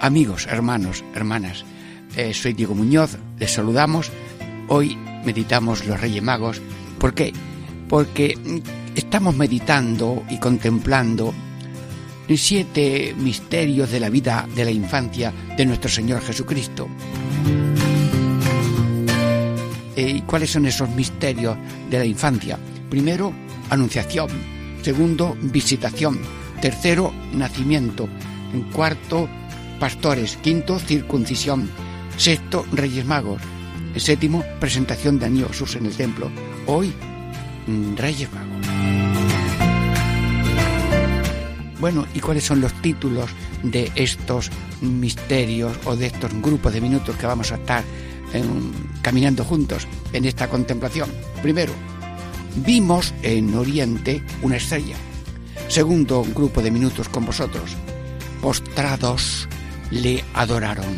Amigos, hermanos, hermanas, eh, soy Diego Muñoz, les saludamos. Hoy meditamos los Reyes Magos. ¿Por qué? Porque estamos meditando y contemplando siete misterios de la vida de la infancia de nuestro Señor Jesucristo. Eh, ¿Y cuáles son esos misterios de la infancia? Primero, anunciación. Segundo, visitación Tercero, nacimiento. Cuarto, pastores. Quinto, circuncisión. Sexto, Reyes Magos. Séptimo, presentación de Jesús en el templo. Hoy, mm, Reyes Magos. Bueno, ¿y cuáles son los títulos de estos misterios o de estos grupos de minutos que vamos a estar caminando juntos en esta contemplación? Primero, vimos en Oriente una estrella Segundo grupo de minutos con vosotros. Postrados le adoraron.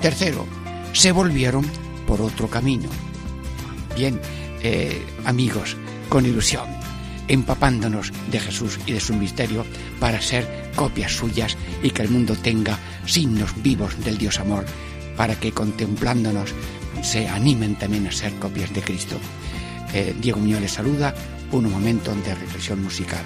Tercero, se volvieron por otro camino. Bien, eh, amigos, con ilusión, empapándonos de Jesús y de su misterio para ser copias suyas y que el mundo tenga signos vivos del Dios amor, para que contemplándonos se animen también a ser copias de Cristo. Eh, Diego Muñoz les saluda, un momento de reflexión musical.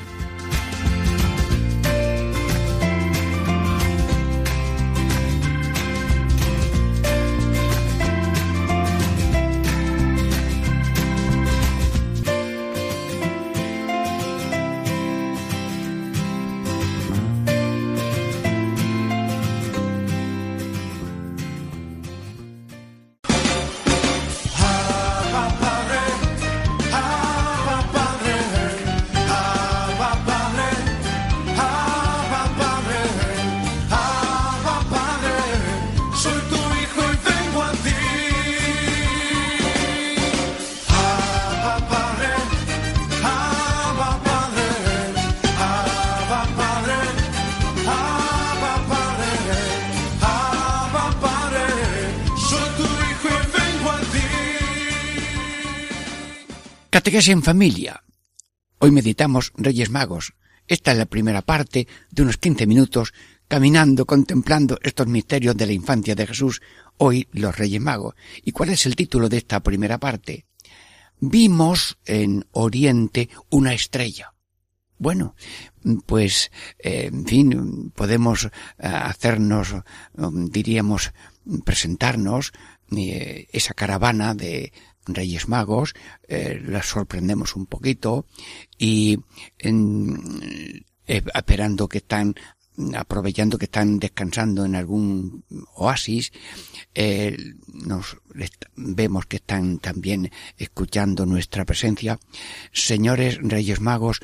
Catequesis en familia. Hoy meditamos Reyes Magos. Esta es la primera parte de unos 15 minutos caminando, contemplando estos misterios de la infancia de Jesús, hoy los Reyes Magos. ¿Y cuál es el título de esta primera parte? Vimos en Oriente una estrella. Bueno, pues, eh, en fin, podemos eh, hacernos, diríamos, presentarnos eh, esa caravana de Reyes Magos, eh, las sorprendemos un poquito y en, eh, esperando que están aprovechando que están descansando en algún oasis, eh, nos vemos que están también escuchando nuestra presencia. Señores Reyes Magos,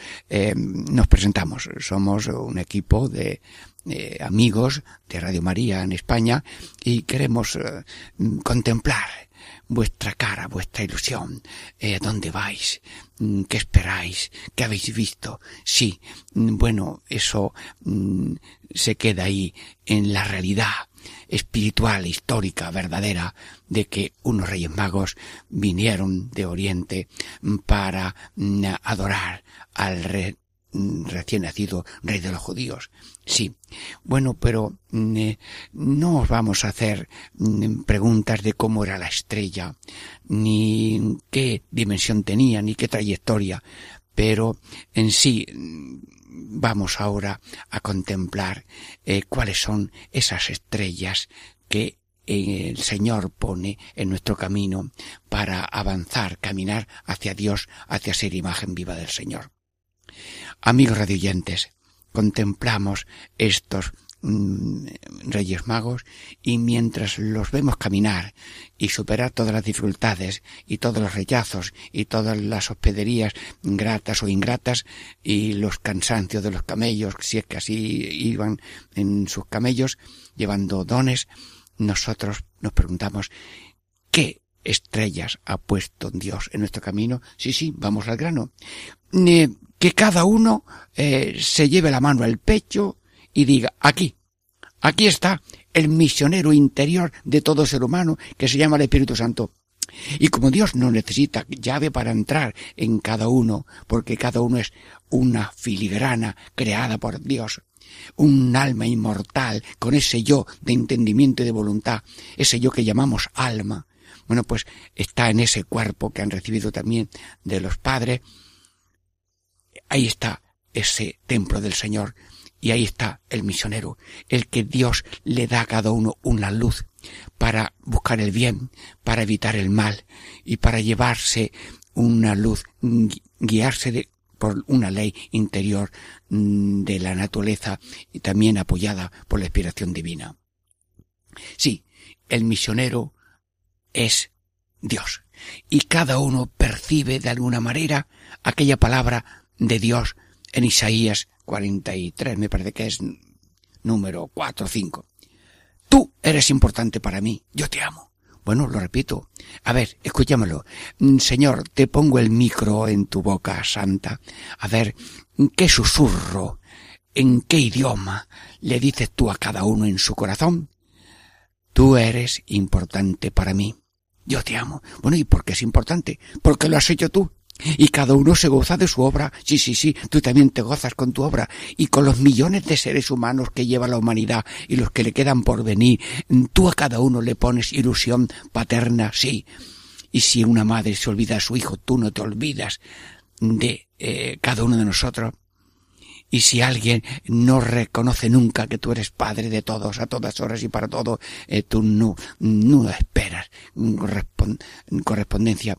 nos presentamos. Somos un equipo de amigos de Radio María en España y queremos contemplar vuestra cara, vuestra ilusión, eh, ¿dónde vais? Mm, ¿Qué esperáis? ¿Qué habéis visto? Sí, mm, bueno, eso mm, se queda ahí en la realidad espiritual, histórica, verdadera, de que unos reyes magos vinieron de Oriente para adorar al rey recién nacido rey de los judíos. Sí. Bueno, pero mm, eh, no os vamos a hacer mm, preguntas de cómo era la estrella, ni qué dimensión tenía, ni qué trayectoria, pero en sí vamos ahora a contemplar eh, cuáles son esas estrellas que el Señor pone en nuestro camino para avanzar, caminar hacia Dios, hacia ser imagen viva del Señor. Amigos radioyentes, contemplamos estos mm, Reyes Magos y mientras los vemos caminar y superar todas las dificultades y todos los rechazos y todas las hospederías gratas o ingratas y los cansancios de los camellos, si es que así iban en sus camellos llevando dones, nosotros nos preguntamos, ¿qué estrellas ha puesto Dios en nuestro camino? Sí, sí, vamos al grano. Eh, que cada uno eh, se lleve la mano al pecho y diga, aquí, aquí está el misionero interior de todo ser humano que se llama el Espíritu Santo. Y como Dios no necesita llave para entrar en cada uno, porque cada uno es una filigrana creada por Dios, un alma inmortal con ese yo de entendimiento y de voluntad, ese yo que llamamos alma, bueno, pues está en ese cuerpo que han recibido también de los padres. Ahí está ese templo del Señor y ahí está el misionero, el que Dios le da a cada uno una luz para buscar el bien, para evitar el mal y para llevarse una luz, guiarse por una ley interior mm, de la naturaleza y también apoyada por la inspiración divina. Sí, el misionero es Dios y cada uno percibe de alguna manera aquella palabra de Dios en Isaías 43, me parece que es número 4 o 5. Tú eres importante para mí, yo te amo. Bueno, lo repito. A ver, escúchamelo. Mm, Señor, te pongo el micro en tu boca santa. A ver, ¿qué susurro, en qué idioma le dices tú a cada uno en su corazón? Tú eres importante para mí. Yo te amo. Bueno, ¿y por qué es importante? Porque lo has hecho tú. Y cada uno se goza de su obra. Sí, sí, sí, tú también te gozas con tu obra. Y con los millones de seres humanos que lleva la humanidad y los que le quedan por venir, tú a cada uno le pones ilusión paterna, sí. Y si una madre se olvida de su hijo, tú no te olvidas de eh, cada uno de nosotros. Y si alguien no reconoce nunca que tú eres padre de todos, a todas horas y para todo, eh, tú no, no esperas correspondencia.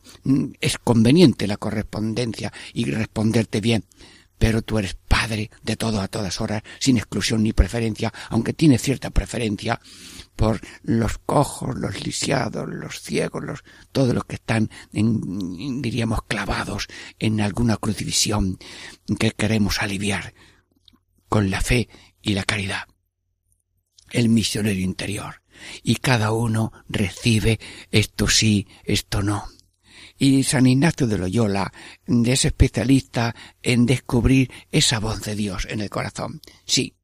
Es conveniente la correspondencia y responderte bien pero tú eres padre de todo a todas horas, sin exclusión ni preferencia, aunque tiene cierta preferencia por los cojos, los lisiados, los ciegos, los, todos los que están, en, diríamos, clavados en alguna crucifixión que queremos aliviar con la fe y la caridad. El misionero interior. Y cada uno recibe esto sí, esto no. Y San Ignacio de Loyola es especialista en descubrir esa voz de Dios en el corazón. Sí,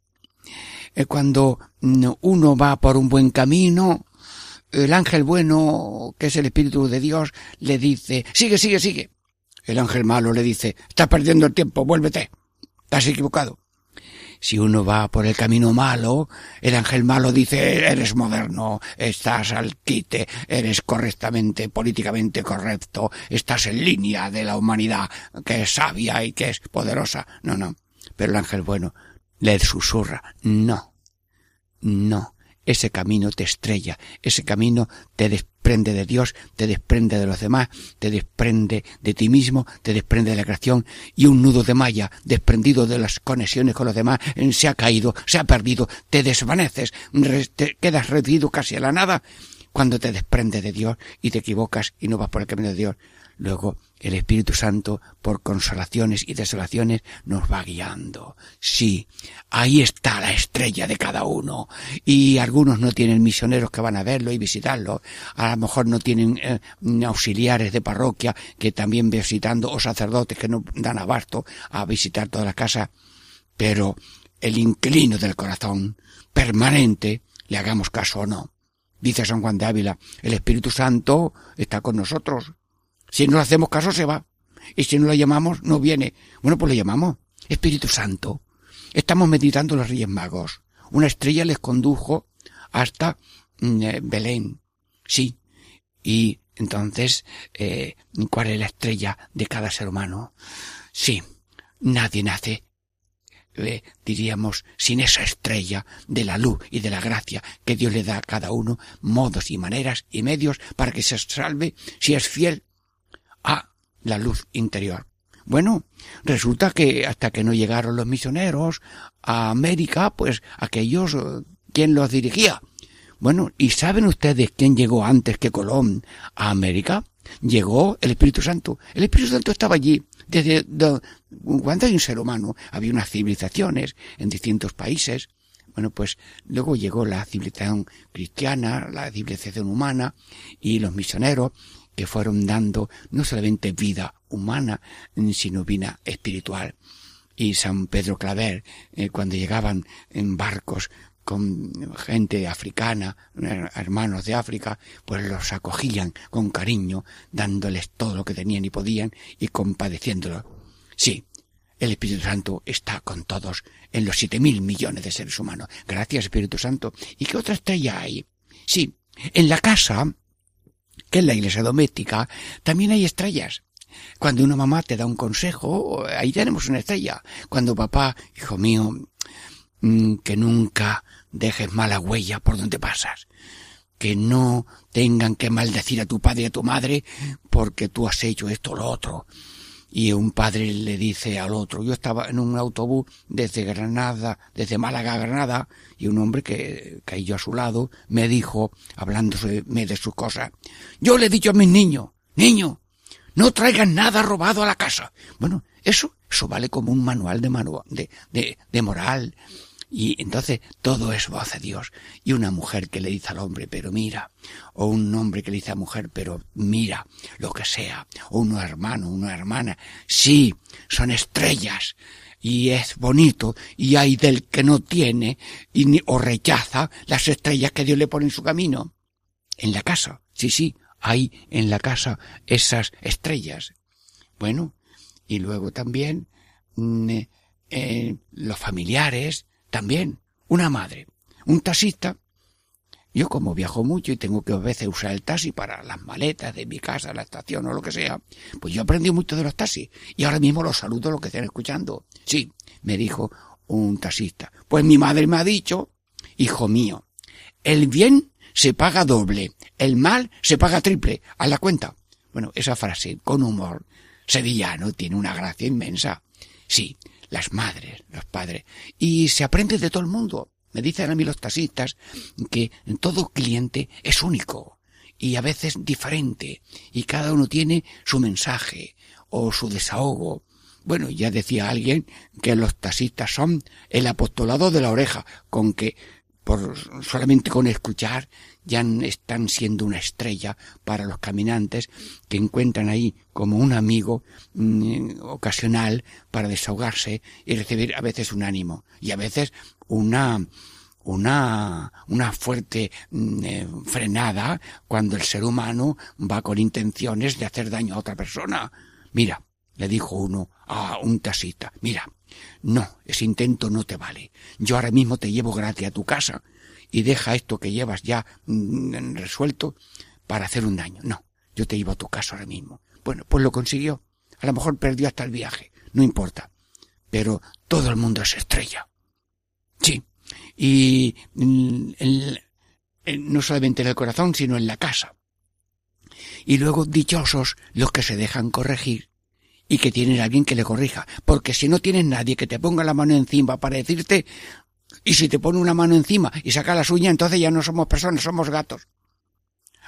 cuando mm, uno va por un buen camino, el ángel bueno, que es el Espíritu de Dios, le dice, sigue, sigue, sigue. El ángel malo le dice, estás perdiendo el tiempo, vuélvete, estás equivocado. Si uno va por el camino malo, el ángel malo dice, eres moderno, estás al quite, eres correctamente, políticamente correcto, estás en línea de la humanidad, que es sabia y que es poderosa. No, no. Pero el ángel bueno le susurra, no, no, ese camino te estrella, ese camino te desprende de Dios, te desprende de los demás, te desprende de ti mismo, te desprende de la creación y un nudo de malla desprendido de las conexiones con los demás se ha caído, se ha perdido, te desvaneces, te quedas reducido casi a la nada cuando te desprende de Dios y te equivocas y no vas por el camino de Dios. Luego el Espíritu Santo, por consolaciones y desolaciones, nos va guiando. Sí, ahí está la estrella de cada uno. Y algunos no tienen misioneros que van a verlo y visitarlo. A lo mejor no tienen eh, auxiliares de parroquia que también visitando o sacerdotes que no dan abasto a visitar toda la casa. Pero el inclino del corazón, permanente, le hagamos caso o no. Dice San Juan de Ávila, el Espíritu Santo está con nosotros si no le hacemos caso, se va. Y si no lo llamamos, no viene. Bueno, pues le llamamos. Espíritu Santo. Estamos meditando los Reyes Magos. Una estrella les condujo hasta mm, eh, Belén. Sí. Y entonces, eh, ¿cuál es la estrella de cada ser humano? Sí. Nadie nace eh, diríamos, sin esa estrella de la luz y de la gracia que Dios le da a cada uno, modos y maneras y medios para que se salve si es fiel a la luz interior. Bueno, resulta que hasta que no llegaron los misioneros a América, pues aquellos, eh, ¿quién los dirigía? Bueno, ¿y saben ustedes quién llegó antes que Colón a América? Llegó el Espíritu Santo. El Espíritu Santo estaba allí. Desde cuando hay un ser humano, había unas civilizaciones en distintos países, Bueno, pues luego llegó la civilización cristiana, la civilización humana y los misioneros que fueron dando no solamente vida humana, sino vida espiritual. Y San Pedro Claver, eh, cuando llegaban en barcos con gente africana, hermanos de África, pues los acogían con cariño, dándoles todo lo que tenían y podían y compadeciéndolos. Sí, el Espíritu Santo está con todos en los siete mil millones de seres humanos. Gracias, Espíritu Santo. ¿Y qué otra estrella hay? Sí, en la casa, que es la iglesia doméstica, también hay estrellas. Cuando una mamá te da un consejo, ahí tenemos una estrella. Cuando papá, hijo mío, mm, que nunca dejes mala huella por donde pasas. Que no tengan que maldecir a tu padre y a tu madre porque tú has hecho esto o lo otro y un padre le dice al otro, yo estaba en un autobús desde Granada, desde Málaga a Granada, y un hombre que cayó a su lado me dijo, hablándose de sus cosas, yo le he dicho a mis niños, niño, no traigan nada robado a la casa. Bueno, eso, eso vale como un manual de, manual, de, de, de moral, y entonces todo es voz de Dios. Y una mujer que le dice al hombre, pero mira, o un hombre que le dice a mujer, pero mira, lo que sea, o un hermano, una hermana, sí, son estrellas. Y es bonito, y hay del que no tiene, y o rechaza las estrellas que Dios le pone en su camino. En la casa, sí, sí, hay en la casa esas estrellas. Bueno, y luego también mm, eh, los familiares, también, una madre, un taxista. Yo como viajo mucho y tengo que a veces usar el taxi para las maletas de mi casa, la estación o lo que sea, pues yo aprendí mucho de los taxis y ahora mismo los saludo lo que estén escuchando. Sí, me dijo un taxista. Pues mi madre me ha dicho, hijo mío, el bien se paga doble, el mal se paga triple, a la cuenta. Bueno, esa frase con humor sevillano tiene una gracia inmensa. Sí, las madres, los padres. Y se aprende de todo el mundo. Me dicen a mí los taxistas que todo cliente es único y a veces diferente y cada uno tiene su mensaje o su desahogo. Bueno, ya decía alguien que los taxistas son el apostolado de la oreja, con que por solamente con escuchar ya están siendo una estrella para los caminantes que encuentran ahí como un amigo mm, ocasional para desahogarse y recibir a veces un ánimo y a veces una una, una fuerte mm, eh, frenada cuando el ser humano va con intenciones de hacer daño a otra persona. Mira, le dijo uno a un taxista, mira, no, ese intento no te vale. Yo ahora mismo te llevo gratis a tu casa y deja esto que llevas ya mm, resuelto para hacer un daño. No, yo te llevo a tu casa ahora mismo. Bueno, pues lo consiguió. A lo mejor perdió hasta el viaje. No importa. Pero todo el mundo es estrella. Sí. Y mm, no solamente en el corazón, sino en la casa. Y luego dichosos los que se dejan corregir y que tienen a alguien que le corrija. Porque si no tienes nadie que te ponga la mano encima para decirte, y si te pone una mano encima y saca las uñas, entonces ya no somos personas, somos gatos.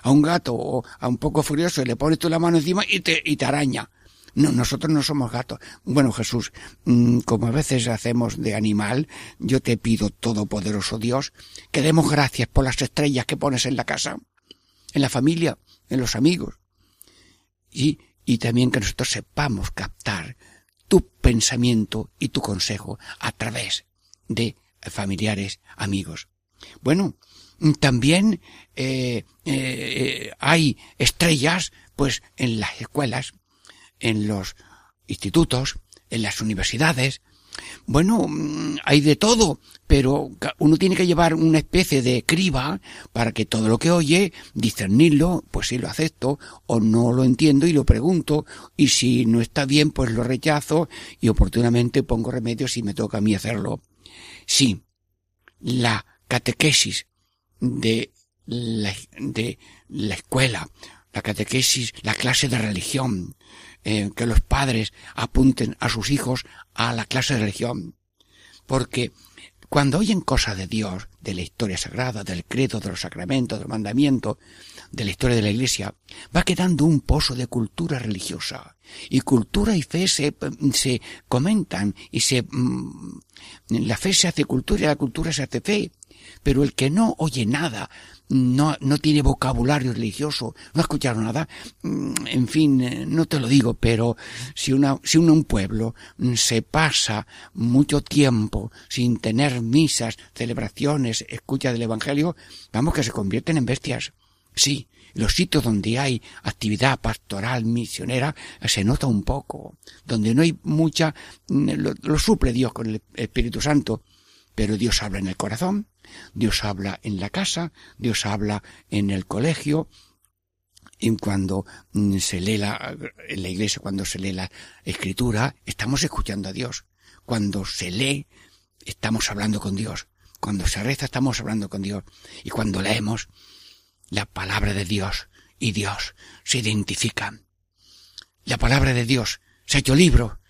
A un gato o a un poco furioso le pones tú la mano encima y te, y te araña. No, nosotros no somos gatos. Bueno, Jesús, mm, como a veces hacemos de animal, yo te pido, Todopoderoso Dios, que demos gracias por las estrellas que pones en la casa, en la familia, en los amigos. Y y también que nosotros sepamos captar tu pensamiento y tu consejo a través de familiares, amigos. Bueno, también eh, eh, hay estrellas, pues, en las escuelas, en los institutos, en las universidades, bueno, mm, hay de todo, pero uno tiene que llevar una especie de criba para que todo lo que oye, discernirlo, pues si lo acepto o no lo entiendo y lo pregunto, y si no está bien, pues lo rechazo y oportunamente pongo remedio si me toca a mí hacerlo. Sí, la catequesis de la, de la escuela, la catequesis, la clase de religión, eh, que los padres apunten a sus hijos a la clase de religión. Porque cuando oyen cosas de Dios, de la historia sagrada, del credo, de los sacramentos, del mandamiento, de la historia de la Iglesia, va quedando un pozo de cultura religiosa. Y cultura y fe se, se comentan y se, mm, la fe se hace cultura y la cultura se hace fe. Pero el que no oye nada, no, no tiene vocabulario religioso, no ha escuchado nada, mm, en fin, eh, no te lo digo, pero si una, si un pueblo mm, se pasa mucho tiempo sin tener misas, celebraciones, escucha del Evangelio, vamos que se convierten en bestias. Sí, los sitios donde hay actividad pastoral misionera se nota un poco, donde no hay mucha, mm, lo, lo suple Dios con el Espíritu Santo, pero Dios habla en el corazón, Dios habla en la casa, Dios habla en el colegio, y cuando mm, se lee la, en la iglesia, cuando se lee la escritura, estamos escuchando a Dios. Cuando se lee, estamos hablando con Dios. Cuando se reza, estamos hablando con Dios. Y cuando leemos, la palabra de Dios y Dios se identifican. La palabra de Dios se ha hecho libro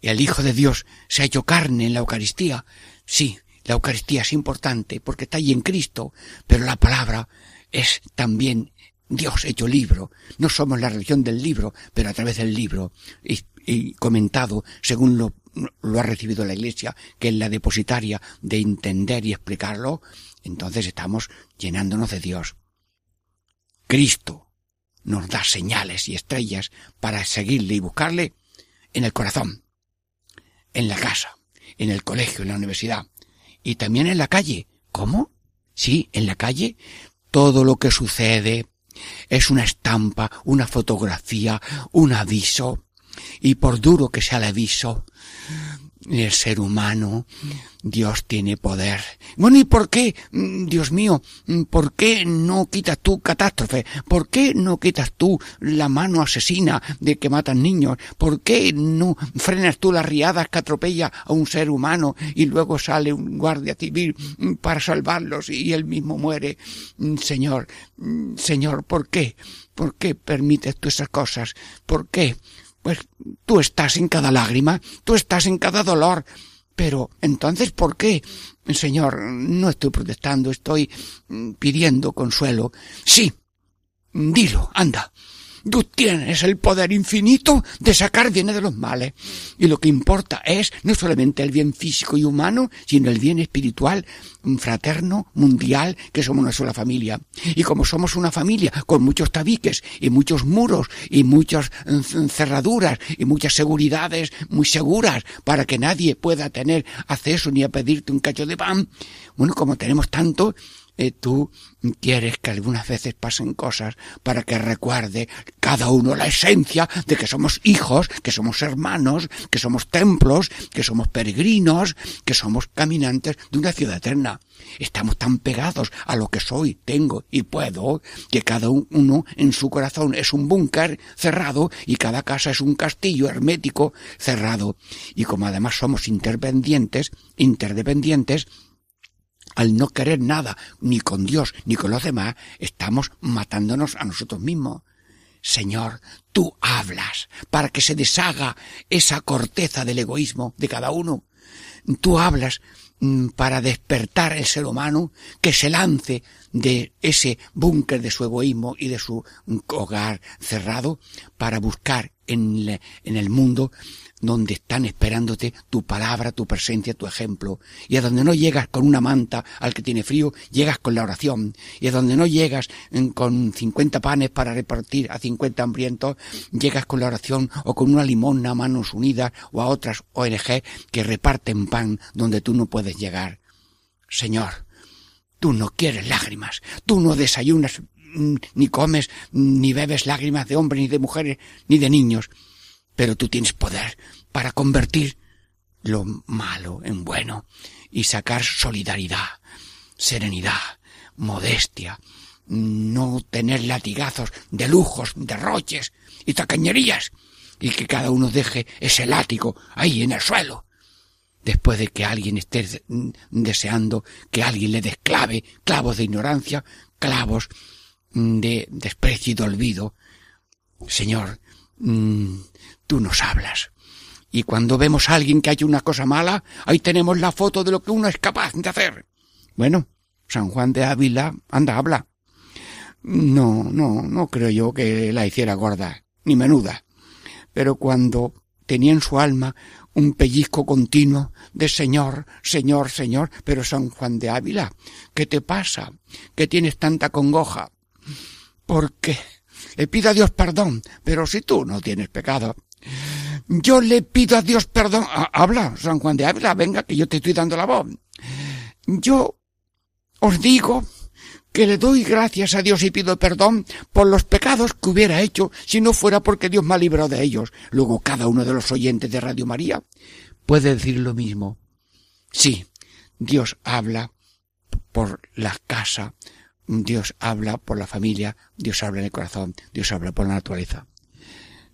y el Hijo de Dios se ha hecho carne en la Eucaristía. Sí, la Eucaristía es importante porque está ahí en Cristo, pero la palabra es también Dios hecho libro. No somos la religión del libro, pero a través del libro y, comentado según lo, lo ha recibido la Iglesia, que es la depositaria de entender y explicarlo, entonces estamos llenándonos de Dios. Cristo nos da señales y estrellas para seguirle y buscarle en el corazón, en la casa, en el colegio, en la universidad, y también en la calle. ¿Cómo? Sí, en la calle. Todo lo que sucede es una estampa, una fotografía, un aviso. Y por duro que sea el aviso, el ser humano, Dios tiene poder. Bueno, ¿y por qué, mm, Dios mío, mm, por qué no quitas tú catástrofe? ¿Por qué no quitas tú la mano asesina de que matan niños? ¿Por qué no frenas tú las riadas que atropella a un ser humano y luego sale un guardia civil mm, para salvarlos y él mismo muere? Señor, Señor, ¿por qué? ¿Por qué permites tú esas cosas? ¿Por qué? Pues tú estás en cada lágrima, tú estás en cada dolor. Pero entonces, ¿por qué? Señor, no estoy protestando, estoy mm, pidiendo consuelo. Sí, dilo, anda. Tú tienes el poder infinito de sacar bienes de los males. Y lo que importa es no solamente el bien físico y humano, sino el bien espiritual, fraterno, mundial, que somos una sola familia. Y como somos una familia con muchos tabiques y muchos muros y muchas mm, cerraduras y muchas seguridades muy seguras para que nadie pueda tener acceso ni a pedirte un cacho de pan, bueno, como tenemos tanto, eh, tú quieres que algunas veces pasen cosas para que recuerde cada uno la esencia de que somos hijos, que somos hermanos, que somos templos, que somos peregrinos, que somos caminantes de una ciudad eterna. Estamos tan pegados a lo que soy, tengo y puedo, que cada uno en su corazón es un búnker cerrado y cada casa es un castillo hermético cerrado. Y como además somos interdependientes, interdependientes, al no querer nada, ni con Dios, ni con los demás, estamos matándonos a nosotros mismos. Señor, tú hablas para que se deshaga esa corteza del egoísmo de cada uno. Tú hablas mm, para despertar el ser humano que se lance de ese búnker de su egoísmo y de su hogar cerrado para buscar en, el mundo donde están esperándote tu palabra, tu presencia, tu ejemplo. Y a donde no llegas con una manta al que tiene frío, llegas con la oración. Y a donde no llegas mm, con cincuenta panes para repartir a cincuenta hambrientos, llegas con la oración o con una limona a manos unidas o a otras ONG que reparten pan donde tú no puedes llegar. Señor, tú no quieres lágrimas, tú no desayunas mm, ni comes ni bebes lágrimas de hombres ni de mujeres ni de niños pero tú tienes poder para convertir lo malo en bueno y sacar solidaridad, serenidad, modestia, no tener latigazos de lujos, derroches y tacañerías, y que cada uno deje ese látigo ahí en el suelo. Después de que alguien esté deseando que alguien le desclave clavos de ignorancia, clavos de desprecio y de olvido, Señor, mm, tú nos hablas Y cuando vemos a alguien que ha una cosa mala, ahí tenemos la foto de lo que uno es capaz de hacer. Bueno, San Juan de Ávila, anda, habla. No, no, no creo yo que la hiciera gorda, ni menuda. Pero cuando tenía en su alma un pellizco continuo de Señor, Señor, Señor, pero San Juan de Ávila, ¿qué te pasa? ¿Qué tienes tanta congoja? Porque le pido a Dios perdón, pero si tú no tienes pecado, yo le pido a Dios perdón. Habla, San Juan de Ávila, venga, que yo te estoy dando la voz. Yo os digo que le doy gracias a Dios y pido perdón por los pecados que hubiera hecho si no fuera porque Dios me ha librado de ellos. Luego cada uno de los oyentes de Radio María puede decir lo mismo. Sí, Dios habla por la casa, Dios habla por la familia, Dios habla en el corazón, Dios habla por la naturaleza.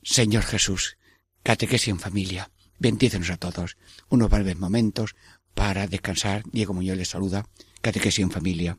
Señor Jesús, catequesis en familia, bendícenos a todos. Unos breves momentos para descansar. Diego Muñoz les saluda. Catequesis en familia.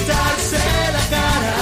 pintarse la cara,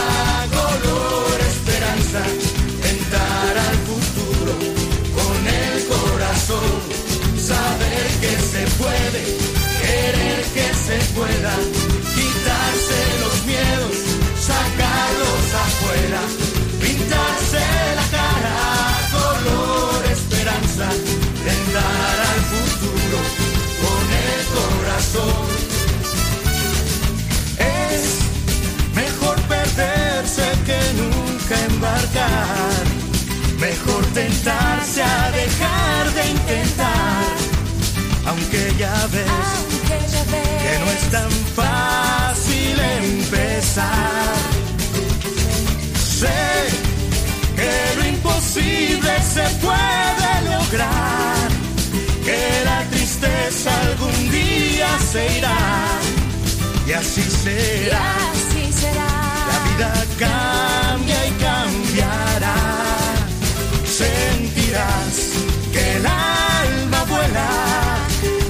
mejor tentarse a dejar de intentar, aunque ya ves que no es tan fácil empezar. Sé que lo imposible se puede lograr, que la tristeza algún día se irá. Y así será. La vida cambia Sentirás que el alma vuela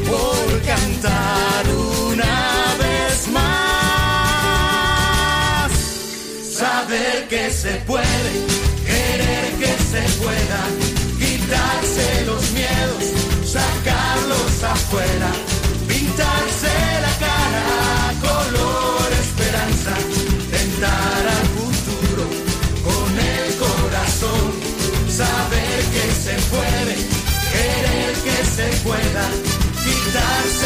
por cantar una vez más. Saber que se puede, querer que se pueda, quitarse los miedos, sacarlos afuera, pintarse la cara, color esperanza, se pueda, quitarse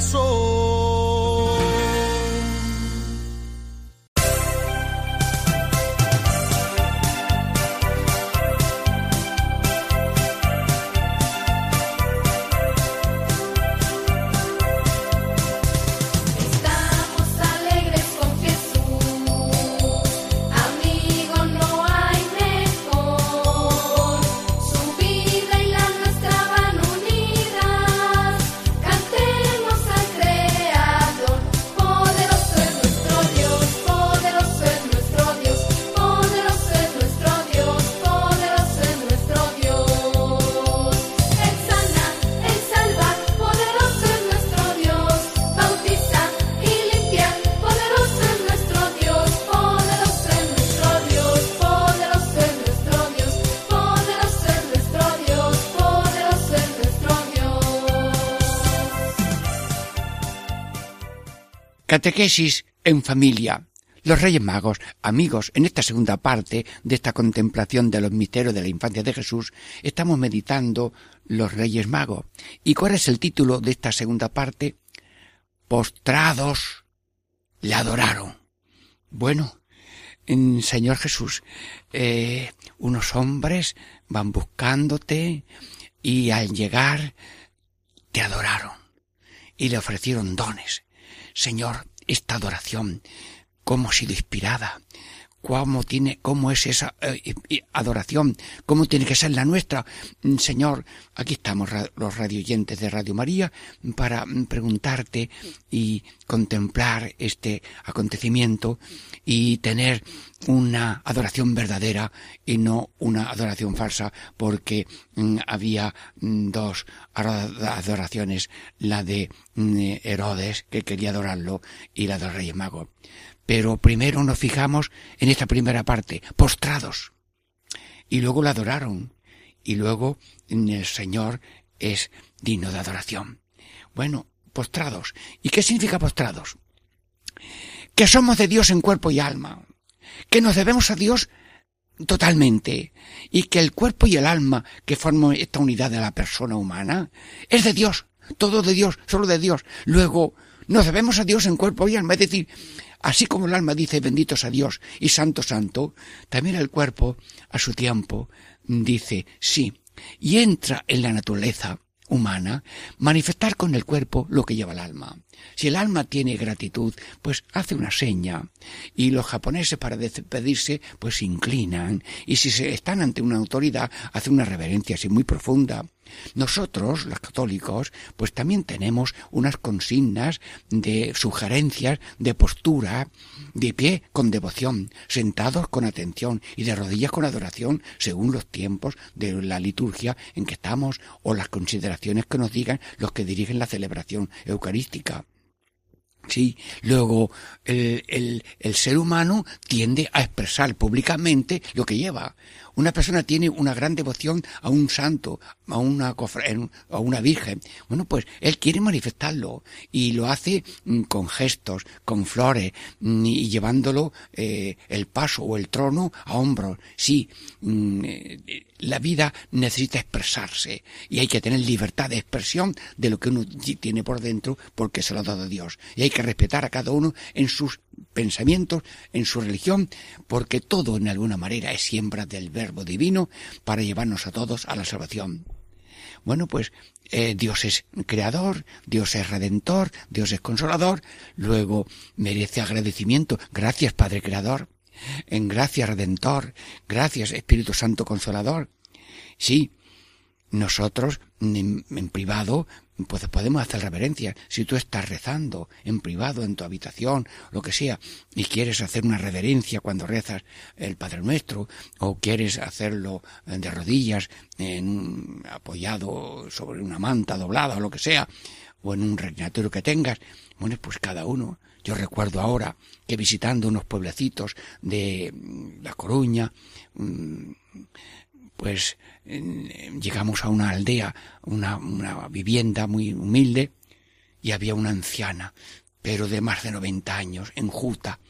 corazón. Catequesis en familia. Los Reyes Magos, amigos, en esta segunda parte de esta contemplación de los misterios de la infancia de Jesús, estamos meditando los Reyes Magos. ¿Y cuál es el título de esta segunda parte? Postrados le adoraron. Bueno, en Señor Jesús, eh, unos hombres van buscándote y al llegar te adoraron y le ofrecieron dones. Señor, esta adoración, cómo ha sido inspirada, cómo tiene, cómo es esa eh, eh, adoración, cómo tiene que ser la nuestra. Mm, Señor, aquí estamos los radioyentes de Radio María para mm, preguntarte y contemplar este acontecimiento y tener una adoración verdadera y no una adoración falsa porque mm, había mm, dos ado- adoraciones, la de mm, Herodes que quería adorarlo y la del Rey Mago. Pero primero nos fijamos en esta primera parte, postrados. Y luego la adoraron. Y luego el Señor es digno de adoración. Bueno, postrados. ¿Y qué significa postrados? Que somos de Dios en cuerpo y alma. Que nos debemos a Dios totalmente. Y que el cuerpo y el alma que forman esta unidad de la persona humana es de Dios. Todo de Dios, solo de Dios. Luego, nos debemos a Dios en cuerpo y alma. Es decir, así como el alma dice benditos a Dios y santo, santo, también el cuerpo, a su tiempo, dice sí. Y entra en la naturaleza humana manifestar con el cuerpo lo que lleva el alma. Si el alma tiene gratitud, pues hace una seña. Y los japoneses para despedirse, pues se inclinan. Y si se están ante una autoridad, hacen una reverencia así muy profunda. Nosotros, los católicos, pues también tenemos unas consignas de sugerencias de postura, de pie con devoción, sentados con atención y de rodillas con adoración, según los tiempos de la liturgia en que estamos o las consideraciones que nos digan los que dirigen la celebración eucarística. Sí, luego el, el, el ser humano tiende a expresar públicamente lo que lleva. Una persona tiene una gran devoción a un santo, a una a una virgen. Bueno, pues él quiere manifestarlo y lo hace mm, con gestos, con flores mm, y llevándolo eh, el paso o el trono a hombros. Sí, mm, eh, la vida necesita expresarse y hay que tener libertad de expresión de lo que uno tiene por dentro porque se lo ha dado Dios. Y hay que respetar a cada uno en sus pensamientos, en su religión, porque todo en alguna manera es siembra del verbo divino para llevarnos a todos a la salvación. Bueno, pues eh, Dios es creador, Dios es redentor, Dios es consolador, luego merece agradecimiento. Gracias, Padre Creador. En gracias, Redentor. Gracias, Espíritu Santo Consolador. Sí, nosotros en, en privado pues podemos hacer reverencia. Si tú estás rezando en privado, en tu habitación, lo que sea, y quieres hacer una reverencia cuando rezas el Padre Nuestro, o quieres hacerlo de rodillas, en apoyado sobre una manta doblada o lo que sea, o en un reclinatorio que tengas, bueno, pues cada uno. Yo recuerdo ahora que visitando unos pueblecitos de mm, La Coruña, mm, pues eh, llegamos a una aldea, una, una vivienda muy humilde, y había una anciana pero de más de noventa años, enjuta,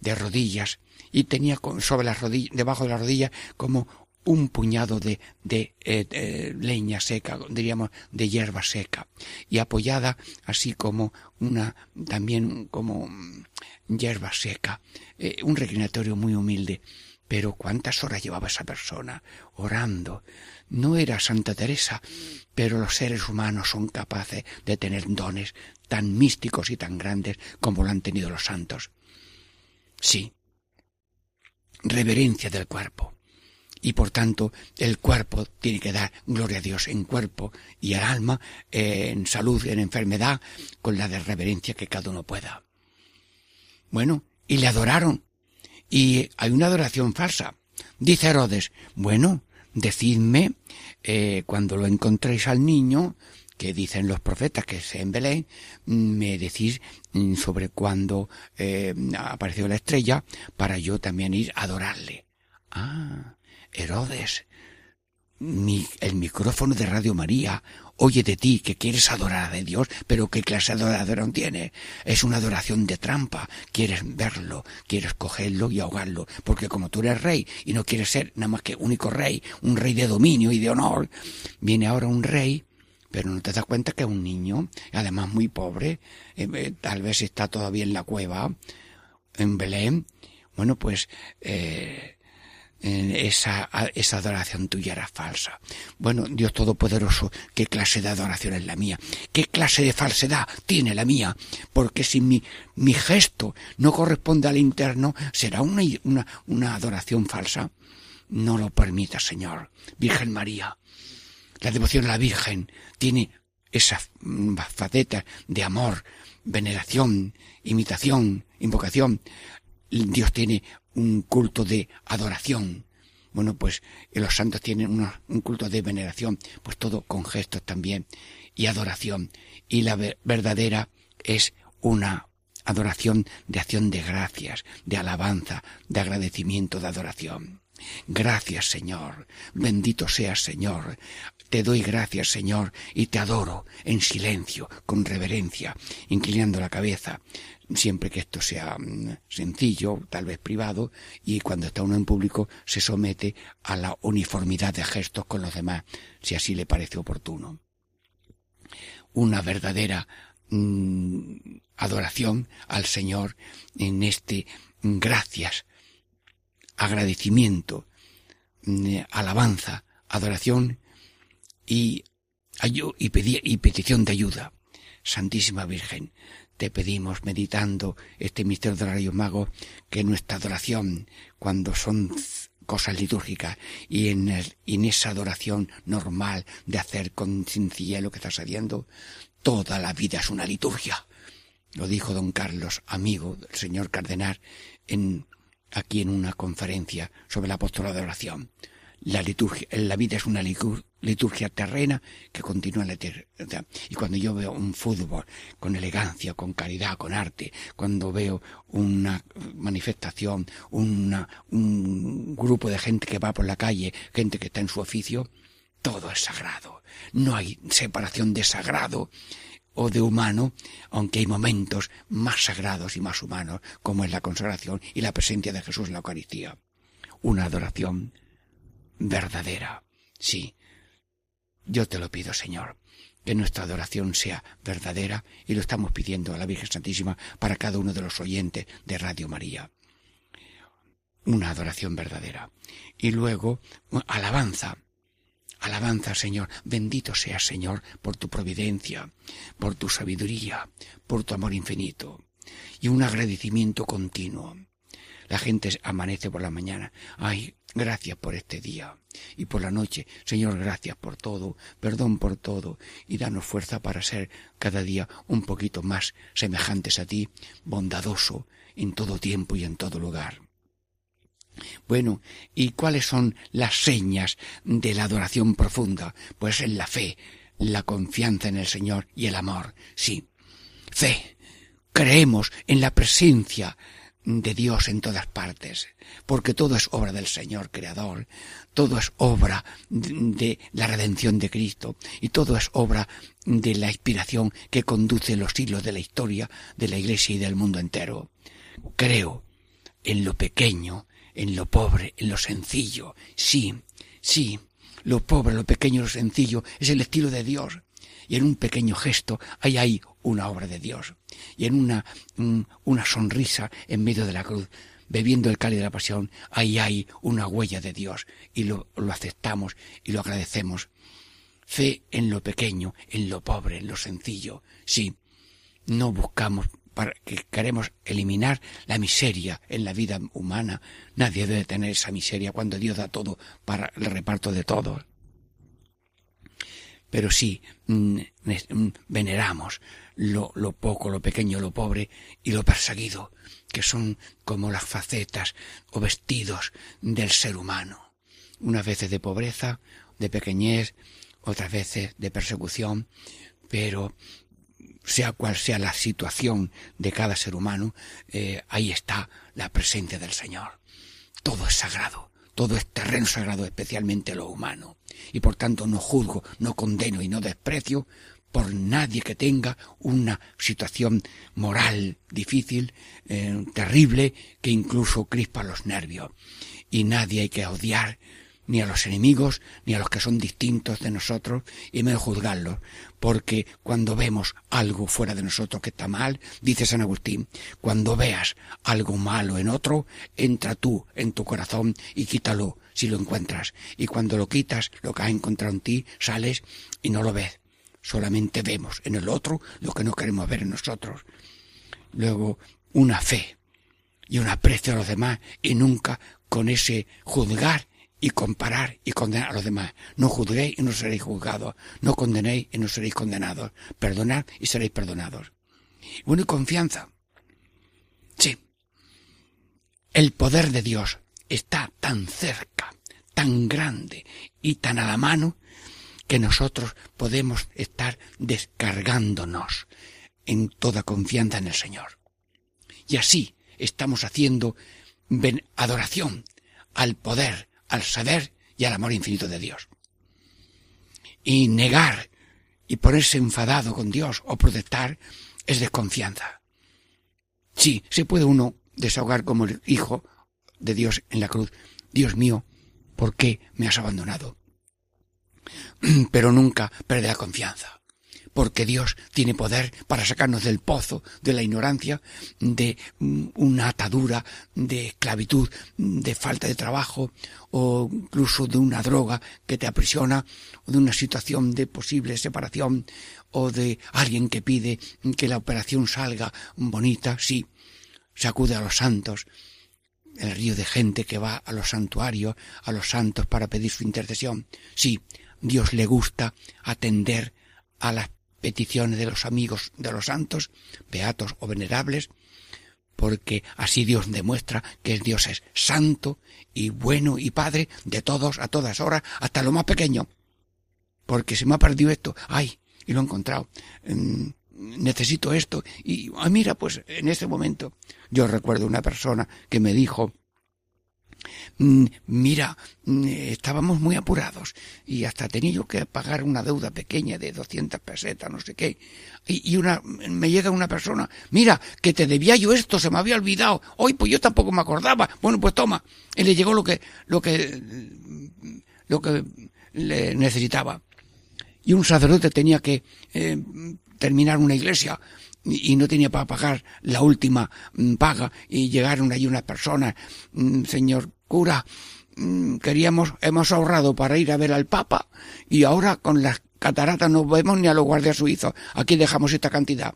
de rodillas, y tenía sobre las rodillas, debajo de la rodilla como un puñado de, de eh, eh, leña seca, diríamos de hierba seca, y apoyada así como una, también como mm, hierba seca, eh, un reclinatorio muy humilde. Pero cuántas horas llevaba esa persona orando. No era Santa Teresa, pero los seres humanos son capaces de tener dones tan místicos y tan grandes como lo han tenido los santos. Sí, reverencia del cuerpo. Y por tanto, el cuerpo tiene que dar gloria a Dios en cuerpo y al alma, en salud, en enfermedad, con la de reverencia que cada uno pueda. Bueno, y le adoraron. Y hay una adoración falsa. Dice Herodes, bueno, decidme eh, cuando lo encontréis al niño, que dicen los profetas que es en Belén, me decís mm, sobre cuándo eh, apareció la estrella para yo también ir a adorarle. Ah, Herodes, el micrófono de Radio María oye de ti que quieres adorar a Dios, pero ¿qué clase de adoración tiene? Es una adoración de trampa. Quieres verlo, quieres cogerlo y ahogarlo, porque como tú eres rey y no quieres ser nada más que único rey, un rey de dominio y de honor, viene ahora un rey pero no te das cuenta que es un niño, además muy pobre, eh, eh, tal vez está todavía en la cueva, en Belén. Bueno, pues eh, esa, esa adoración tuya era falsa. Bueno, Dios Todopoderoso, ¿qué clase de adoración es la mía? ¿Qué clase de falsedad tiene la mía? Porque si mi, mi gesto no corresponde al interno, será una, una, una adoración falsa. No lo permita, Señor. Virgen María, la devoción a la Virgen tiene esa faceta de amor, veneración, imitación, invocación. Dios tiene un culto de adoración. Bueno, pues los santos tienen un culto de veneración, pues todo con gestos también y adoración. Y la verdadera es una adoración de acción de gracias, de alabanza, de agradecimiento, de adoración. Gracias, Señor. Bendito seas, Señor. Te doy gracias, Señor, y te adoro en silencio, con reverencia, inclinando la cabeza, siempre que esto sea mm, sencillo, tal vez privado, y cuando está uno en público se somete a la uniformidad de gestos con los demás, si así le parece oportuno. Una verdadera mm, adoración al Señor en este gracias, agradecimiento, mm, alabanza, adoración y, y, y petición de ayuda. Santísima Virgen, te pedimos, meditando este misterio de los magos, que nuestra adoración, cuando son cosas litúrgicas y en, en esa adoración normal de hacer con sencillez lo que estás haciendo, toda la vida es una liturgia. Lo dijo don Carlos, amigo del señor cardenal, en, aquí en una conferencia sobre la apostolado de oración. La liturgia, la vida es una liturgia terrena que continúa en la eternidad. Y cuando yo veo un fútbol con elegancia, con caridad, con arte, cuando veo una manifestación, una, un grupo de gente que va por la calle, gente que está en su oficio, todo es sagrado. No hay separación de sagrado o de humano, aunque hay momentos más sagrados y más humanos, como es la consagración y la presencia de Jesús en la Eucaristía. Una adoración verdadera. Sí, yo te lo pido, Señor, que nuestra adoración sea verdadera y lo estamos pidiendo a la Virgen Santísima para cada uno de los oyentes de Radio María. Una adoración verdadera. Y luego, alabanza. Alabanza, Señor. Bendito seas, Señor, por tu providencia, por tu sabiduría, por tu amor infinito. Y un agradecimiento continuo. La gente amanece por la mañana. Ay, Gracias por este día y por la noche. Señor, gracias por todo, perdón por todo y danos fuerza para ser cada día un poquito más semejantes a ti, bondadoso en todo tiempo y en todo lugar. Bueno, ¿y cuáles son las señas de la adoración profunda? Pues en la fe, la confianza en el Señor y el amor. Sí, fe. Creemos en la presencia de Dios en todas partes, porque todo es obra del Señor Creador, todo es obra de la redención de Cristo y todo es obra de la inspiración que conduce los siglos de la historia de la Iglesia y del mundo entero. Creo en lo pequeño, en lo pobre, en lo sencillo. Sí, sí, lo pobre, lo pequeño, lo sencillo es el estilo de Dios. Y en un pequeño gesto hay ahí una obra de Dios. Y en una, una sonrisa en medio de la cruz, bebiendo el cáliz de la pasión, ahí hay una huella de Dios. Y lo, lo aceptamos y lo agradecemos. Fe en lo pequeño, en lo pobre, en lo sencillo. Sí, no buscamos para que queremos eliminar la miseria en la vida humana. Nadie debe tener esa miseria cuando Dios da todo para el reparto de todos. Pero sí mm, mm, veneramos lo, lo poco, lo pequeño, lo pobre y lo perseguido, que son como las facetas o vestidos del ser humano. Unas veces de pobreza, de pequeñez, otras veces de persecución, pero sea cual sea la situación de cada ser humano, eh, ahí está la presencia del Señor. Todo es sagrado, todo es terreno sagrado, especialmente lo humano. Y por tanto no juzgo, no condeno y no desprecio por nadie que tenga una situación moral difícil, eh, terrible, que incluso crispa los nervios. Y nadie hay que odiar ni a los enemigos, ni a los que son distintos de nosotros, y menos juzgarlos, porque cuando vemos algo fuera de nosotros que está mal, dice San Agustín, cuando veas algo malo en otro, entra tú en tu corazón y quítalo si lo encuentras, y cuando lo quitas, lo que has encontrado en ti, sales y no lo ves, solamente vemos en el otro lo que no queremos ver en nosotros. Luego, una fe y un aprecio a los demás y nunca con ese juzgar y comparar y condenar a los demás. No juzguéis y no seréis juzgados. No condenéis y no seréis condenados. Perdonad y seréis perdonados. Bueno, y confianza. Sí. El poder de Dios está tan cerca, tan grande y tan a la mano que nosotros podemos estar descargándonos en toda confianza en el Señor. Y así estamos haciendo adoración al poder al saber y al amor infinito de Dios. Y negar y ponerse enfadado con Dios o protestar es desconfianza. Sí, se puede uno desahogar como el Hijo de Dios en la cruz. Dios mío, ¿por qué me has abandonado? Pero nunca perder la confianza porque Dios tiene poder para sacarnos del pozo de la ignorancia, de mm, una atadura, de esclavitud, de falta de trabajo, o incluso de una droga que te aprisiona, o de una situación de posible separación, o de alguien que pide que la operación salga bonita, sí, sacude a los santos, el río de gente que va a los santuarios, a los santos para pedir su intercesión. Sí, Dios le gusta atender a las peticiones de los amigos de los santos, beatos o venerables, porque así Dios demuestra que Dios es santo y bueno y padre de todos a todas horas, hasta lo más pequeño. Porque se me ha perdido esto, ay, y lo he encontrado. Mm, necesito esto y ah, mira, pues en ese momento yo recuerdo una persona que me dijo mira, mm, estábamos muy apurados y hasta tenía yo que pagar una deuda pequeña de 200 pesetas, no sé qué. Y, una, me llega una persona, mira, que te debía yo esto, se me había olvidado. Hoy, pues yo tampoco me acordaba. Bueno, pues toma. Y le llegó lo que, lo que, lo que le necesitaba. Y un sacerdote tenía que eh, terminar una iglesia y no tenía para pagar la última mm, paga y llegaron ahí unas personas, mm, señor cura, mm, queríamos, hemos ahorrado para ir a ver al Papa y ahora con las cataratas no vemos ni a los guardias suizos. Aquí dejamos esta cantidad.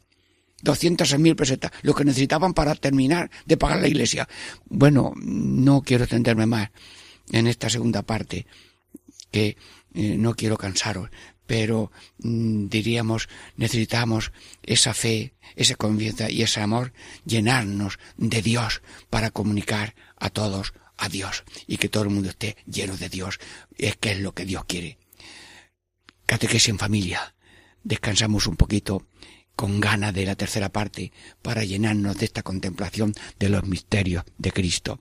Doscientas mil pesetas, lo que necesitaban para terminar de pagar la iglesia. Bueno, no quiero extenderme más en esta segunda parte, que eh, no quiero cansaros, pero mm, diríamos necesitamos esa fe, esa confianza y ese amor llenarnos de Dios para comunicar a todos a Dios y que todo el mundo esté lleno de Dios, es que es lo que Dios quiere. Catequesis en familia. Descansamos un poquito con gana de la tercera parte para llenarnos de esta contemplación de los misterios de Cristo.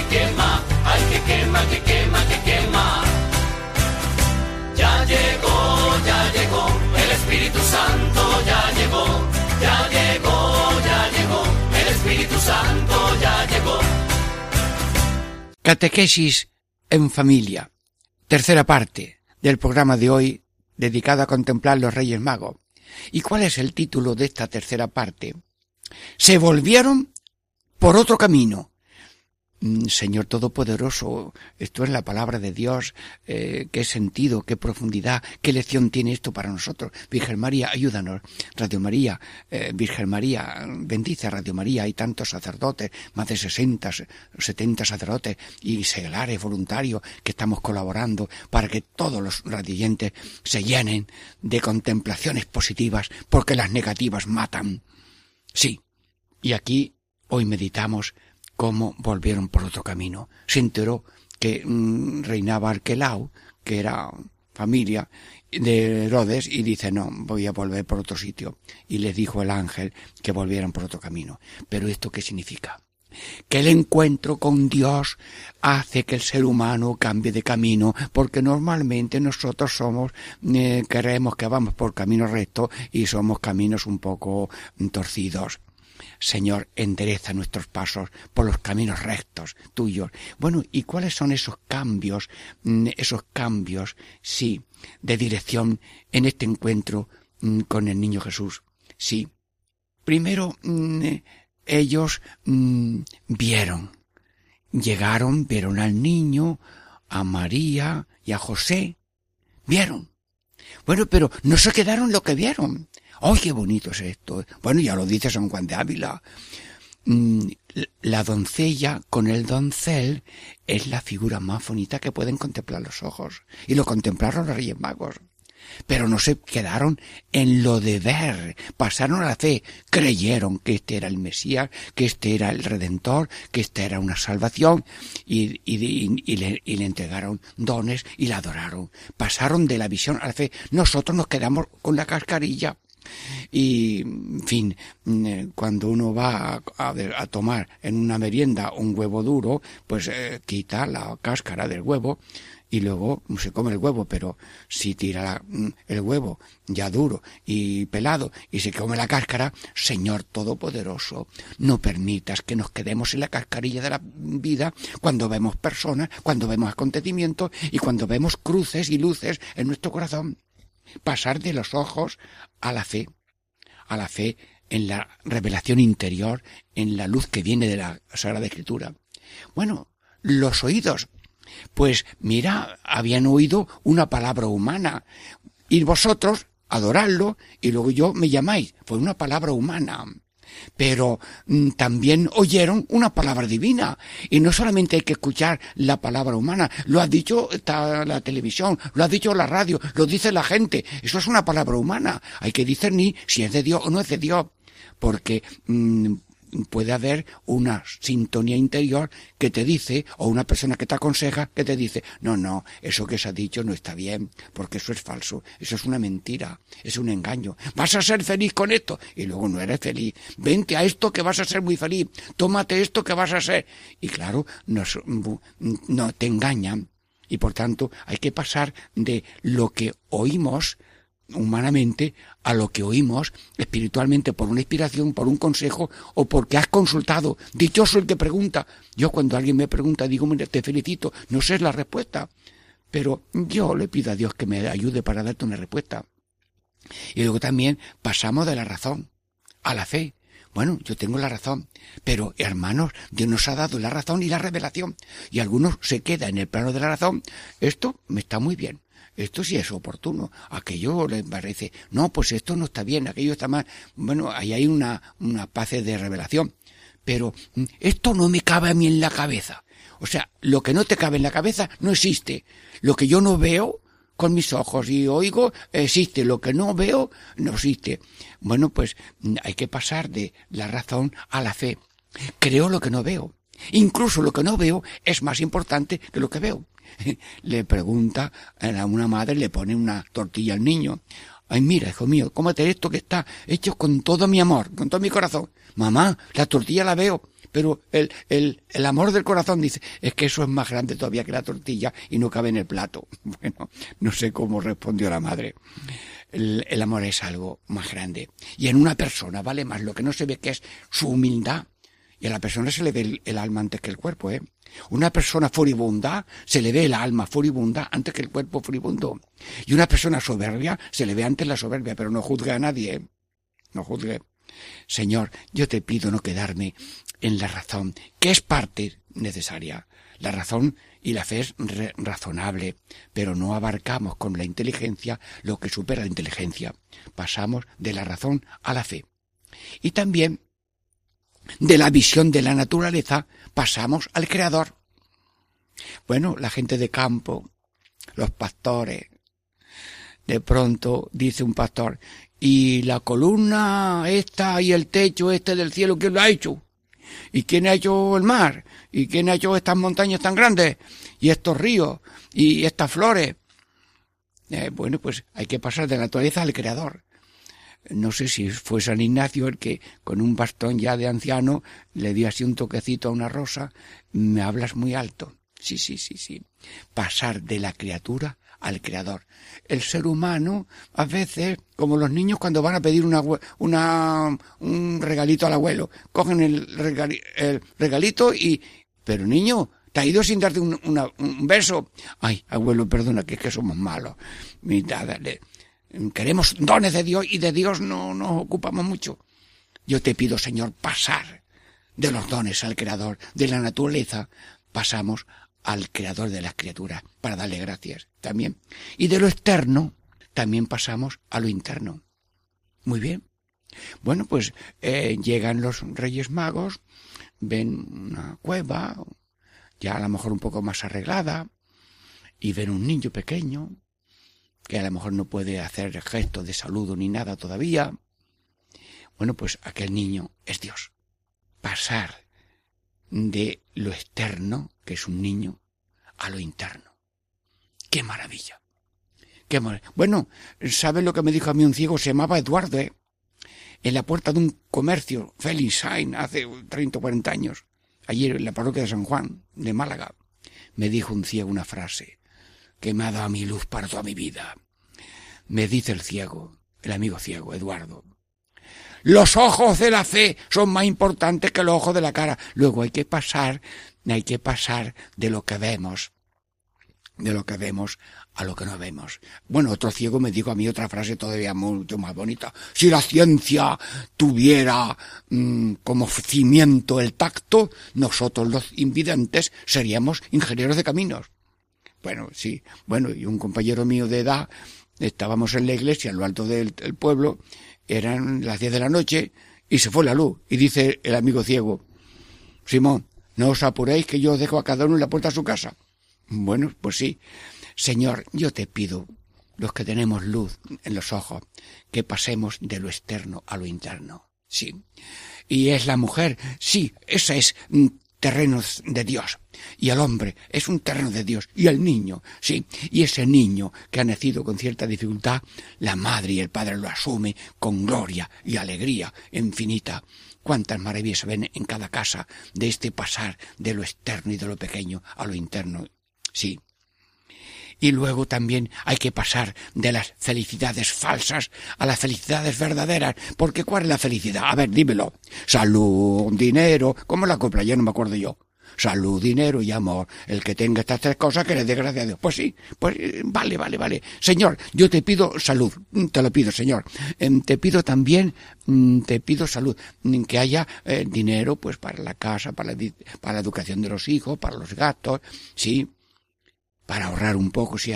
que quema, ay que quema, que quema, que quema. Ya llegó, ya llegó, el Espíritu Santo ya llegó, ya llegó, ya llegó, el Espíritu Santo ya llegó. Catequesis en familia. Tercera parte del programa de hoy dedicado a contemplar los Reyes Magos. ¿Y cuál es el título de esta tercera parte? Se volvieron por otro camino. Mm, Señor Todopoderoso, esto es la palabra de Dios, eh, qué sentido, qué profundidad, qué lección tiene esto para nosotros. Virgen María, ayúdanos. Radio María, eh, Virgen María, bendice a Radio María, hay tantos sacerdotes, más de 60, 70 sacerdotes y seglares voluntarios que estamos colaborando para que todos los radioyentes se llenen de contemplaciones positivas porque las negativas matan. Sí, y aquí hoy meditamos cómo volvieron por otro camino. Se enteró que mm, reinaba Arquelau, que era familia de Herodes, y dice, no, voy a volver por otro sitio. Y les dijo el ángel que volvieran por otro camino. Pero ¿esto qué significa? que el encuentro con Dios hace que el ser humano cambie de camino, porque normalmente nosotros somos, eh, creemos que vamos por caminos rectos y somos caminos un poco mm, torcidos. Señor, endereza nuestros pasos por los caminos rectos tuyos. Bueno, ¿y cuáles son esos cambios, mm, esos cambios, sí, de dirección en este encuentro mm, con el niño Jesús? Sí. Primero, mm, ellos vieron, llegaron, vieron al niño, a María y a José, vieron. Bueno, pero no se quedaron lo que vieron. ¡Ay, qué bonito es esto! Bueno, ya lo dice San Juan de Ávila. Mm, La doncella con el doncel es la figura más bonita que pueden contemplar los ojos. Y lo contemplaron los Reyes Magos. Pero no se quedaron en lo de ver, pasaron a la fe, creyeron que este era el Mesías, que este era el Redentor, que esta era una salvación, y, y- le, y le entregaron dones y la adoraron. Pasaron de la visión a la fe. Nosotros nos quedamos con la cascarilla. Y, en fin, mm, eh, cuando uno va a, tomar en una merienda un huevo duro, pues eh, quita la cáscara del huevo y luego se come el huevo, pero si tira mm, el huevo ya duro y pelado y se come la cáscara, Señor Todopoderoso, no permitas que nos quedemos en la cascarilla de la vida cuando vemos personas, cuando vemos acontecimientos y cuando vemos cruces y luces en nuestro corazón. Pasar de los ojos a la fe, a la fe en la revelación interior, en la luz que viene de la Sagrada Escritura. Bueno, los oídos, pues mira, habían oído una palabra humana y vosotros adoradlo y luego yo me llamáis. Fue una palabra humana. Pero mm, también oyeron una palabra divina. Y no solamente hay que escuchar la palabra humana, lo ha dicho la televisión, lo ha dicho la radio, lo dice la gente. Eso es una palabra humana. Hay que discernir si es de Dios o no es de Dios. Porque mm, puede haber una sintonía interior que te dice, o una persona que te aconseja que te dice, no, no, eso que se ha dicho no está bien, porque eso es falso, eso es una mentira, es un engaño. Vas a ser feliz con esto, y luego no eres feliz. Vente a esto que vas a ser muy feliz, tómate esto que vas a ser. Y claro, nos, no te engañan. Y por tanto hay que pasar de lo que oímos humanamente a lo que oímos espiritualmente por una inspiración, por un consejo o porque has consultado. Dichoso el que pregunta. Yo cuando alguien me pregunta digo, mira, te felicito, no sé la respuesta, pero yo le pido a Dios que me ayude para darte una respuesta. Y luego también pasamos de la razón a la fe. Bueno, yo tengo la razón, pero hermanos, Dios nos ha dado la razón y la revelación, y algunos se quedan en el plano de la razón. Esto me está muy bien, esto sí es oportuno, aquello le parece, no, pues esto no está bien, aquello está mal. Bueno, ahí hay una, una paz de revelación, pero mm, esto no me cabe a mí en la cabeza. O sea, lo que no te cabe en la cabeza no existe. Lo que yo no veo, con mis ojos y oigo, existe. Lo que no veo, no existe. Bueno, pues hay que pasar de la razón a la fe. Creo lo que no veo. Incluso lo que no veo es más importante que lo que veo. Le pregunta a una madre, le pone una tortilla al niño. Ay, mira, hijo mío, cómete esto que está hecho con todo mi amor, con todo mi corazón. Mamá, la tortilla la veo, pero el, el, el amor del corazón dice, es que eso es más grande todavía que la tortilla y no cabe en el plato. Bueno, no sé cómo respondió la madre. El, el, amor es algo más grande. Y en una persona vale más lo que no se ve que es su humildad. Y a la persona se le ve el, alma antes que el cuerpo, ¿eh? Una persona furibunda se le ve el alma furibunda antes que el cuerpo furibundo. Y una persona soberbia se le ve antes la soberbia, pero no juzgue a nadie. ¿eh? No juzgue. Señor, yo te pido no quedarme en la razón, que es parte necesaria. La razón y la fe es razonable, pero no abarcamos con la inteligencia lo que supera la inteligencia. Pasamos de la razón a la fe. Y también de la visión de la naturaleza pasamos al Creador. Bueno, la gente de campo, los pastores, de pronto dice un pastor, y la columna esta y el techo este del cielo, ¿quién lo ha hecho? ¿Y quién ha hecho el mar? ¿Y quién ha hecho estas montañas tan grandes? ¿Y estos ríos? ¿Y estas flores? Eh, bueno, pues hay que pasar de la naturaleza al creador. No sé si fue San Ignacio el que con un bastón ya de anciano le dio así un toquecito a una rosa. Me hablas muy alto. Sí, sí, sí, sí. Pasar de la criatura al creador. El ser humano, a veces, como los niños cuando van a pedir una, una, un regalito al abuelo, cogen el, el regalito y, pero niño, te ha ido sin darte un, una, un beso. Ay, abuelo, perdona, que es que somos malos. Mira, dale. Queremos dones de Dios y de Dios no nos ocupamos mucho. Yo te pido, Señor, pasar de los dones al Creador, de la naturaleza, pasamos al creador de las criaturas para darle gracias también. Y de lo externo también pasamos a lo interno. Muy bien. Bueno, pues eh, llegan los Reyes Magos, ven una cueva, ya a lo mejor un poco más arreglada, y ven un niño pequeño, que a lo mejor no puede hacer gesto de saludo ni nada todavía. Bueno, pues aquel niño es Dios. Pasar de lo externo, que es un niño, a lo interno. ¡Qué maravilla! ¡Qué Bueno, ¿sabe lo que me dijo a mí un ciego? Se llamaba Eduardo, ¿eh? En la puerta de un comercio, Sain, hace 30 o 40 años, ayer en la parroquia de San Juan, de Málaga, me dijo un ciego una frase que me ha dado mi luz para toda mi vida. Me dice el ciego, el amigo ciego, Eduardo, los ojos de la fe son más importantes que los ojos de la cara. Luego hay que pasar, hay que pasar de lo que vemos, de lo que vemos a lo que no vemos. Bueno, otro ciego me dijo a mí otra frase todavía mucho más bonita. Si la ciencia tuviera mmm, como cimiento el tacto, nosotros los invidentes seríamos ingenieros de caminos. Bueno, sí. Bueno, y un compañero mío de edad, estábamos en la iglesia, en lo alto del, pueblo, eran las diez de la noche y se fue la luz. Y dice el amigo ciego, Simón, no os apuréis que yo os dejo a cada uno en la puerta de su casa. Bueno, pues sí. Señor, yo te pido, los que tenemos luz en los ojos, que pasemos de lo externo a lo interno. Sí. Y es la mujer, sí, esa es mm, terrenos de Dios. Y el hombre es un terreno de Dios. Y el niño, sí. Y ese niño que ha nacido con cierta dificultad, la madre y el padre lo asume con gloria y alegría infinita. Cuántas maravillas se ven en cada casa de este pasar de lo externo y de lo pequeño a lo interno. Sí. Y luego también hay que pasar de las felicidades falsas a las felicidades verdaderas. Porque ¿cuál es la felicidad? A ver, dímelo. Salud, dinero, ¿cómo la copla? Ya no me acuerdo yo. Salud, dinero y amor. El que tenga estas tres cosas que le dé gracias a Dios. Pues sí, pues eh, vale, vale, vale. Señor, yo te pido salud. Mm, Te lo pido, Señor. Em, Te pido también, mm, te pido salud. Mm, Que haya eh, dinero, pues para la casa, para la, para la educación de los hijos, para los gastos. Sí, para ahorrar un poco si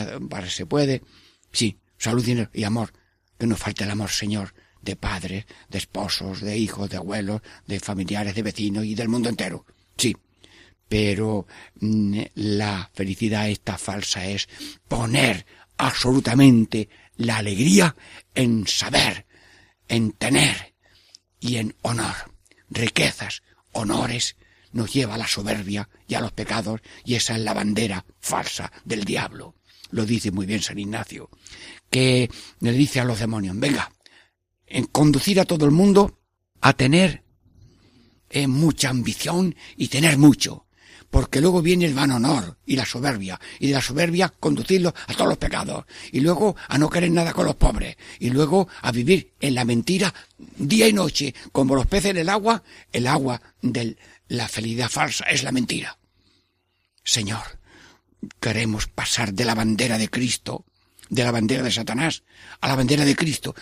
se puede. Sí, salud, y amor. Que no falte el amor, Señor, de padres, de esposos, de hijos, de abuelos, de familiares, de vecinos y del mundo entero. Sí. Pero mm, la felicidad esta falsa es poner absolutamente la alegría en saber, en tener y en honor. Riquezas, honores, nos lleva a la soberbia y a los pecados, y esa es la bandera falsa del diablo. Lo dice muy bien San Ignacio, que le dice a los demonios, venga, en conducir a todo el mundo a tener eh, mucha ambición y tener mucho, porque luego viene el van honor y la soberbia, y de la soberbia conducirlo a todos los pecados, y luego a no querer nada con los pobres, y luego a vivir en la mentira día y noche, como los peces en el agua, el agua de la felicidad falsa es la mentira. Señor, queremos pasar de la bandera de Cristo, de la bandera de Satanás, a la bandera de Cristo.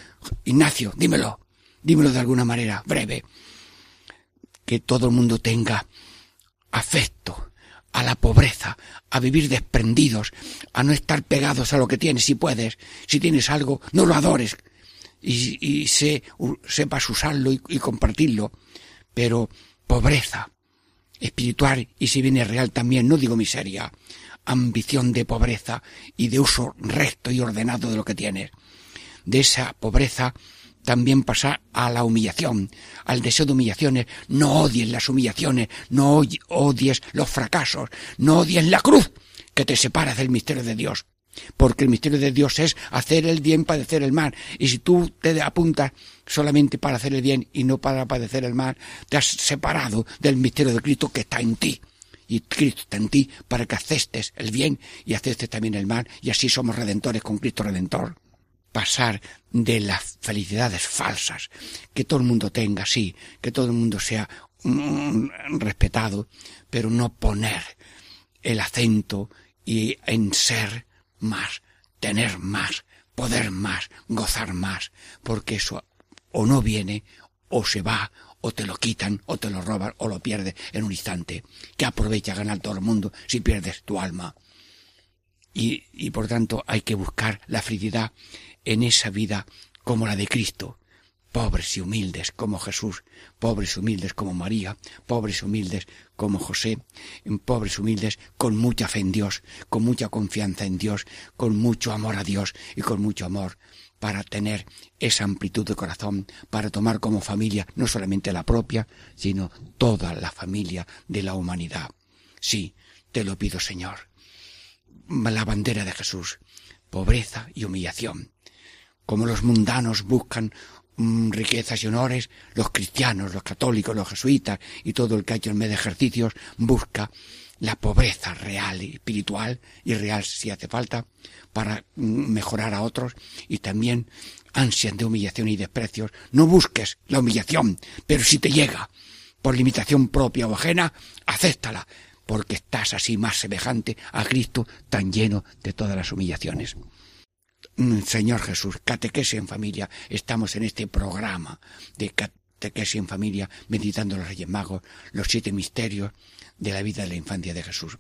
Ignacio, dímelo, dímelo de alguna manera, breve. Que todo el mundo tenga afecto a la pobreza, a vivir desprendidos, a no estar pegados a lo que tienes si puedes. Si tienes algo, no lo adores y, y sepas usarlo y, y compartirlo. Pero pobreza espiritual y si viene real también, no digo miseria, ambición de pobreza y de uso recto y ordenado de lo que tienes. De esa pobreza también pasar a la humillación, al deseo de humillaciones. No odies las humillaciones, no odies los fracasos, no odies la cruz que te separa del misterio de Dios. Porque el misterio de Dios es hacer el bien, padecer el mal. Y si tú te apuntas solamente para hacer el bien y no para padecer el mal, te has separado del misterio de Cristo que está en ti. Y Cristo está en ti para que aceptes el bien y aceptes también el mal. Y así somos redentores con Cristo Redentor pasar de las felicidades falsas, que todo el mundo tenga, sí, que todo el mundo sea mm, respetado, pero no poner el acento y en ser más, tener más, poder más, gozar más, porque eso o no viene, o se va, o te lo quitan, o te lo roban, o lo pierdes en un instante. Que aprovecha ganar todo el mundo si pierdes tu alma? y, y por tanto hay que buscar la felicidad en esa vida como la de Cristo, pobres y humildes como Jesús, pobres y humildes como María, pobres y humildes como José, pobres y humildes con mucha fe en Dios, con mucha confianza en Dios, con mucho amor a Dios y con mucho amor para tener esa amplitud de corazón, para tomar como familia no solamente la propia, sino toda la familia de la humanidad. Sí, te lo pido, Señor la bandera de Jesús, pobreza y humillación. Como los mundanos buscan mm, riquezas y honores, los cristianos, los católicos, los jesuitas y todo el que ha hecho en medio de ejercicios busca la pobreza real y espiritual y real si hace falta para mm, mejorar a otros y también ansias de humillación y desprecios. No busques la humillación, pero si te llega por limitación propia o ajena, acéptala, porque estás así más semejante a Cristo tan lleno de todas las humillaciones. Mm, Señor Jesús, catequesis en familia, estamos en este programa de catequesis en familia, meditando los Reyes Magos, los siete misterios de la vida de la infancia de Jesús.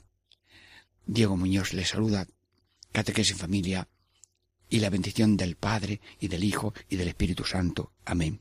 Diego Muñoz le saluda, catequesis en familia, y la bendición del Padre y del Hijo y del Espíritu Santo. Amén.